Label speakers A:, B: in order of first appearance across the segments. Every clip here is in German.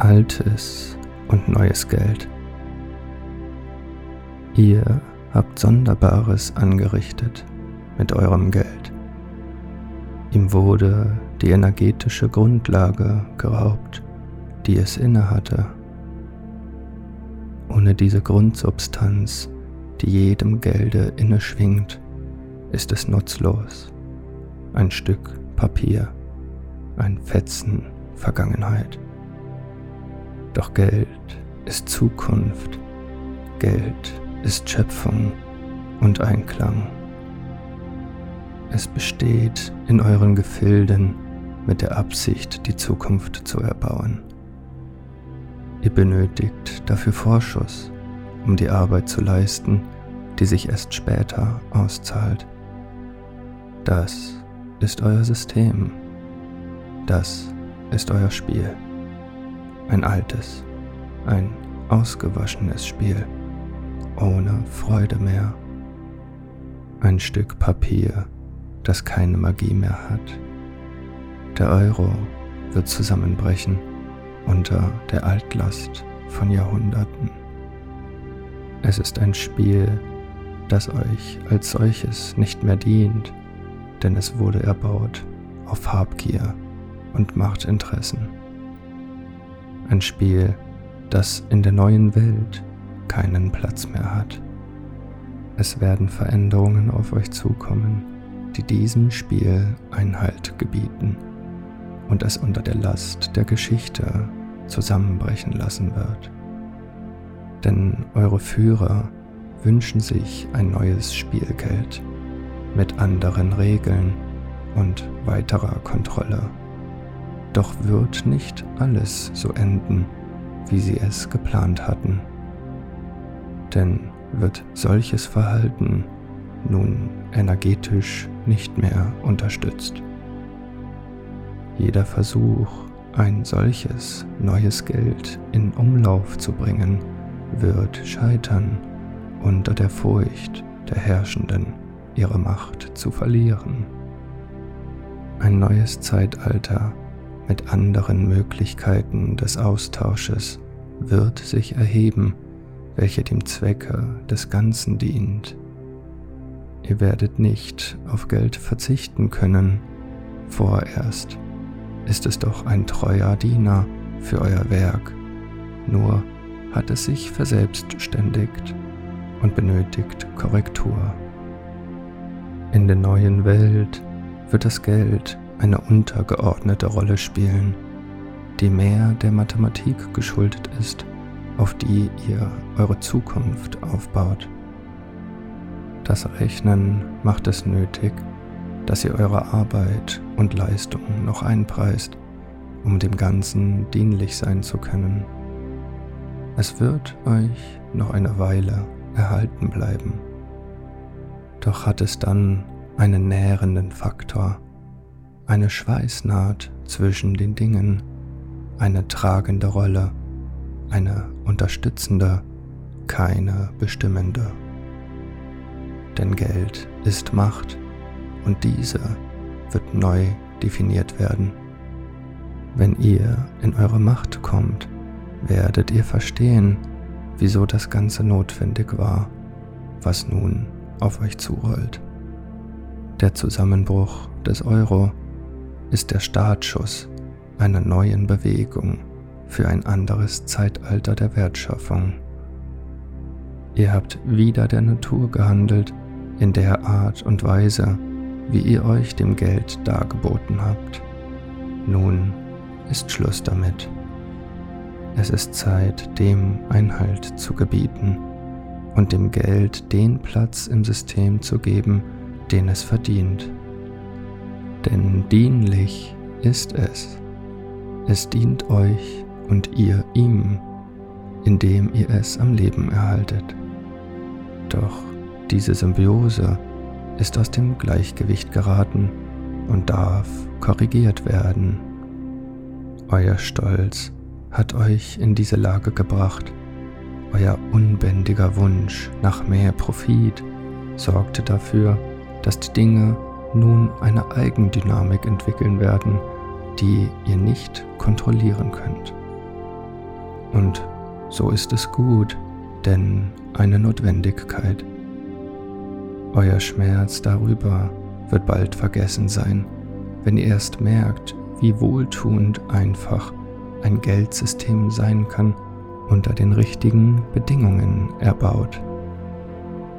A: altes und neues Geld. Ihr habt Sonderbares angerichtet mit eurem Geld. Ihm wurde die energetische Grundlage geraubt, die es innehatte. Ohne diese Grundsubstanz, die jedem Gelde inne schwingt, ist es nutzlos. Ein Stück Papier, ein Fetzen Vergangenheit. Doch Geld ist Zukunft, Geld ist Schöpfung und Einklang. Es besteht in euren Gefilden mit der Absicht, die Zukunft zu erbauen. Ihr benötigt dafür Vorschuss, um die Arbeit zu leisten, die sich erst später auszahlt. Das ist euer System. Das ist euer Spiel. Ein altes, ein ausgewaschenes Spiel, ohne Freude mehr. Ein Stück Papier, das keine Magie mehr hat. Der Euro wird zusammenbrechen unter der Altlast von Jahrhunderten. Es ist ein Spiel, das euch als solches nicht mehr dient, denn es wurde erbaut auf Habgier und Machtinteressen. Ein Spiel, das in der neuen Welt keinen Platz mehr hat. Es werden Veränderungen auf euch zukommen, die diesem Spiel Einhalt gebieten und es unter der Last der Geschichte zusammenbrechen lassen wird. Denn eure Führer wünschen sich ein neues Spielgeld mit anderen Regeln und weiterer Kontrolle. Doch wird nicht alles so enden, wie sie es geplant hatten. Denn wird solches Verhalten nun energetisch nicht mehr unterstützt. Jeder Versuch, ein solches neues Geld in Umlauf zu bringen, wird scheitern unter der Furcht der Herrschenden, ihre Macht zu verlieren. Ein neues Zeitalter mit anderen Möglichkeiten des Austausches wird sich erheben, welche dem Zwecke des Ganzen dient. Ihr werdet nicht auf Geld verzichten können, vorerst ist es doch ein treuer Diener für euer Werk, nur hat es sich verselbstständigt und benötigt Korrektur. In der neuen Welt wird das Geld eine untergeordnete Rolle spielen, die mehr der Mathematik geschuldet ist, auf die ihr eure Zukunft aufbaut. Das Rechnen macht es nötig, dass ihr eure Arbeit und Leistung noch einpreist, um dem Ganzen dienlich sein zu können. Es wird euch noch eine Weile erhalten bleiben. Doch hat es dann einen nährenden Faktor, eine Schweißnaht zwischen den Dingen, eine tragende Rolle, eine unterstützende, keine bestimmende. Denn Geld ist Macht und diese wird neu definiert werden. Wenn ihr in eure Macht kommt, werdet ihr verstehen, wieso das Ganze notwendig war, was nun auf euch zurollt. Der Zusammenbruch des Euro ist der Startschuss einer neuen Bewegung für ein anderes Zeitalter der Wertschöpfung. Ihr habt wieder der Natur gehandelt in der Art und Weise, wie ihr euch dem Geld dargeboten habt. Nun ist Schluss damit. Es ist Zeit, dem Einhalt zu gebieten und dem Geld den Platz im System zu geben, den es verdient denn dienlich ist es. Es dient euch und ihr ihm, indem ihr es am Leben erhaltet. Doch diese Symbiose ist aus dem Gleichgewicht geraten und darf korrigiert werden. Euer Stolz hat euch in diese Lage gebracht. Euer unbändiger Wunsch nach mehr Profit sorgte dafür, dass die Dinge nun eine Eigendynamik entwickeln werden, die ihr nicht kontrollieren könnt. Und so ist es gut, denn eine Notwendigkeit. Euer Schmerz darüber wird bald vergessen sein, wenn ihr erst merkt, wie wohltuend einfach ein Geldsystem sein kann, unter den richtigen Bedingungen erbaut.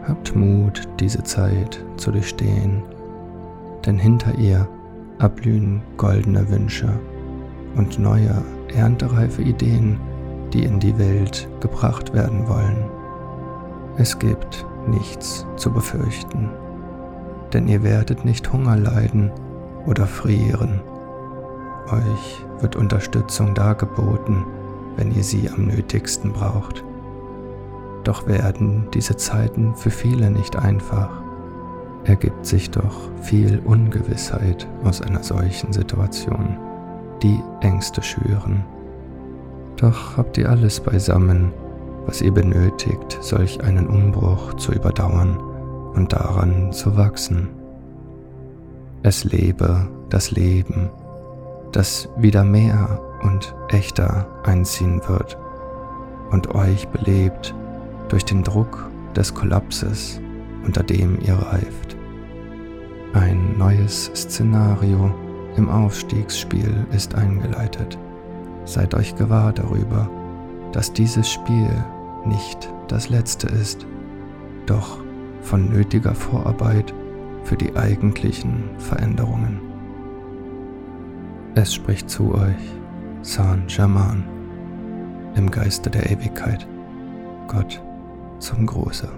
A: Habt Mut, diese Zeit zu durchstehen, denn hinter ihr erblühen goldene Wünsche und neue, erntereife Ideen, die in die Welt gebracht werden wollen. Es gibt nichts zu befürchten, denn ihr werdet nicht Hunger leiden oder frieren. Euch wird Unterstützung dargeboten, wenn ihr sie am nötigsten braucht. Doch werden diese Zeiten für viele nicht einfach. Ergibt sich doch viel Ungewissheit aus einer solchen Situation, die Ängste schüren. Doch habt ihr alles beisammen, was ihr benötigt, solch einen Umbruch zu überdauern und daran zu wachsen. Es lebe das Leben, das wieder mehr und echter einziehen wird und euch belebt durch den Druck des Kollapses, unter dem ihr reift. Ein neues Szenario im Aufstiegsspiel ist eingeleitet. Seid euch gewahr darüber, dass dieses Spiel nicht das letzte ist, doch von nötiger Vorarbeit für die eigentlichen Veränderungen. Es spricht zu euch Saint-Germain im Geiste der Ewigkeit, Gott zum Große.